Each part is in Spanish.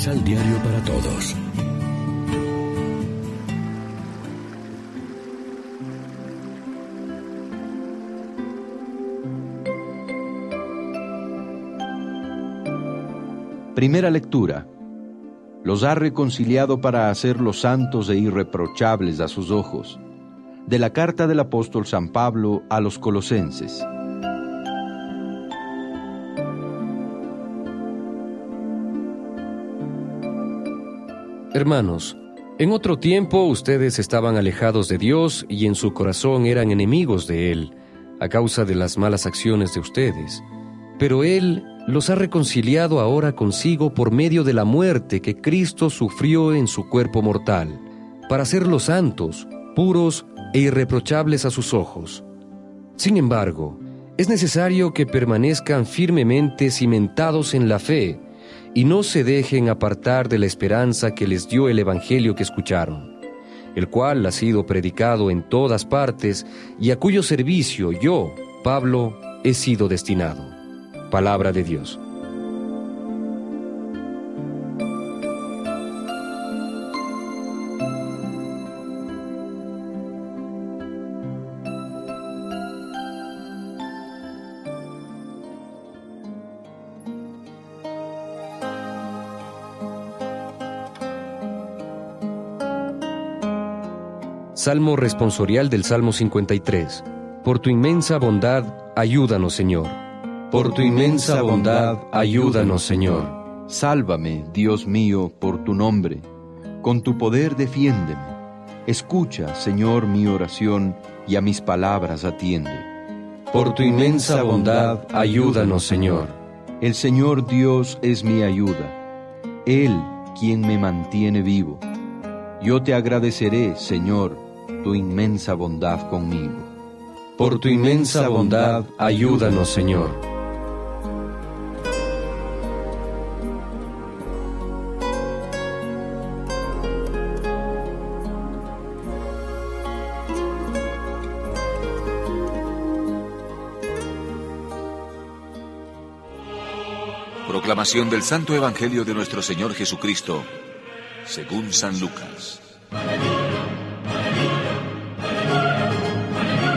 Misal Diario para Todos. Primera lectura. Los ha reconciliado para hacerlos santos e irreprochables a sus ojos. De la carta del apóstol San Pablo a los colosenses. Hermanos, en otro tiempo ustedes estaban alejados de Dios y en su corazón eran enemigos de Él, a causa de las malas acciones de ustedes. Pero Él los ha reconciliado ahora consigo por medio de la muerte que Cristo sufrió en su cuerpo mortal, para hacerlos santos, puros e irreprochables a sus ojos. Sin embargo, es necesario que permanezcan firmemente cimentados en la fe, y no se dejen apartar de la esperanza que les dio el Evangelio que escucharon, el cual ha sido predicado en todas partes y a cuyo servicio yo, Pablo, he sido destinado. Palabra de Dios. Salmo responsorial del Salmo 53. Por tu inmensa bondad, ayúdanos, Señor. Por tu inmensa bondad, ayúdanos, Señor. Sálvame, Dios mío, por tu nombre. Con tu poder defiéndeme. Escucha, Señor, mi oración y a mis palabras atiende. Por tu inmensa bondad, ayúdanos, Señor. El Señor Dios es mi ayuda. Él quien me mantiene vivo. Yo te agradeceré, Señor, tu inmensa bondad conmigo. Por tu inmensa bondad, ayúdanos, Señor. Proclamación del Santo Evangelio de nuestro Señor Jesucristo, según San Lucas.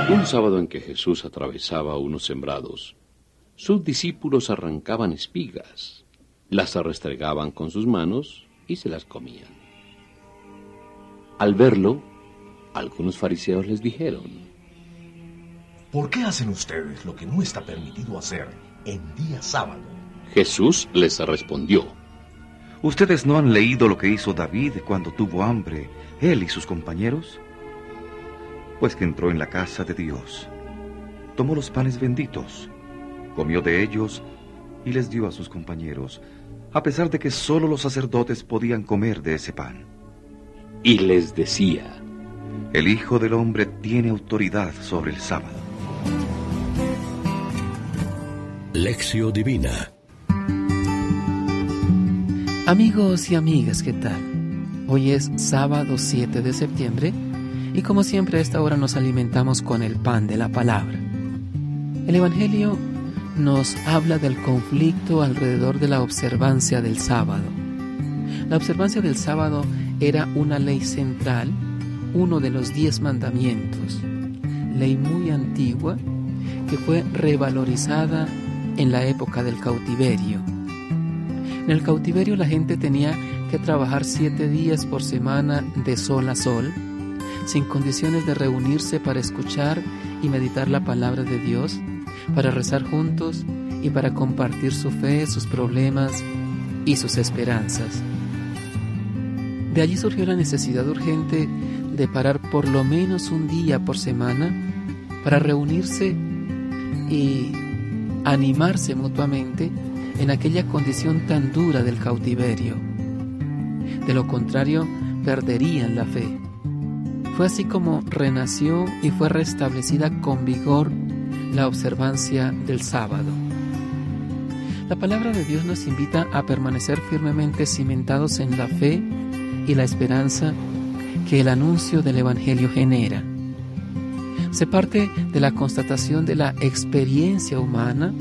Un sábado en que Jesús atravesaba unos sembrados, sus discípulos arrancaban espigas, las restregaban con sus manos y se las comían. Al verlo, algunos fariseos les dijeron, ¿Por qué hacen ustedes lo que no está permitido hacer en día sábado? Jesús les respondió, ¿Ustedes no han leído lo que hizo David cuando tuvo hambre, él y sus compañeros? Pues que entró en la casa de Dios. Tomó los panes benditos, comió de ellos y les dio a sus compañeros, a pesar de que sólo los sacerdotes podían comer de ese pan. Y les decía, el Hijo del Hombre tiene autoridad sobre el sábado. Lección Divina Amigos y amigas, ¿qué tal? Hoy es sábado 7 de septiembre y como siempre a esta hora nos alimentamos con el pan de la palabra. El Evangelio nos habla del conflicto alrededor de la observancia del sábado. La observancia del sábado era una ley central, uno de los diez mandamientos, ley muy antigua que fue revalorizada en la época del cautiverio. En el cautiverio la gente tenía que trabajar siete días por semana de sol a sol, sin condiciones de reunirse para escuchar y meditar la palabra de Dios, para rezar juntos y para compartir su fe, sus problemas y sus esperanzas. De allí surgió la necesidad urgente de parar por lo menos un día por semana para reunirse y animarse mutuamente en aquella condición tan dura del cautiverio. De lo contrario, perderían la fe. Fue así como renació y fue restablecida con vigor la observancia del sábado. La palabra de Dios nos invita a permanecer firmemente cimentados en la fe y la esperanza que el anuncio del Evangelio genera. Se parte de la constatación de la experiencia humana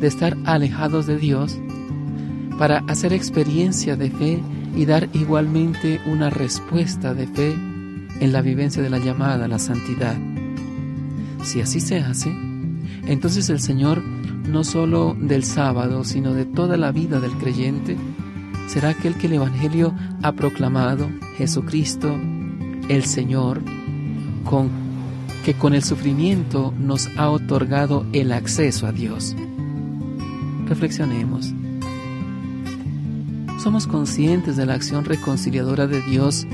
de estar alejados de Dios para hacer experiencia de fe y dar igualmente una respuesta de fe en la vivencia de la llamada a la santidad. Si así se hace, entonces el Señor, no solo del sábado, sino de toda la vida del creyente, será aquel que el Evangelio ha proclamado, Jesucristo, el Señor, con, que con el sufrimiento nos ha otorgado el acceso a Dios. Reflexionemos. ¿Somos conscientes de la acción reconciliadora de Dios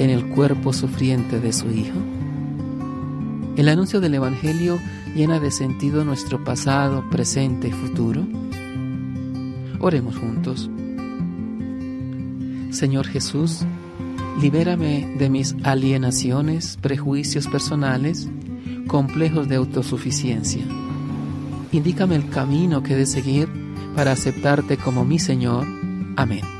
en el cuerpo sufriente de su Hijo? El anuncio del Evangelio llena de sentido nuestro pasado, presente y futuro. Oremos juntos. Señor Jesús, libérame de mis alienaciones, prejuicios personales, complejos de autosuficiencia. Indícame el camino que de seguir para aceptarte como mi Señor. Amén.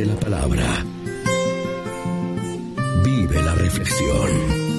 de la Palabra. Vive la reflexión.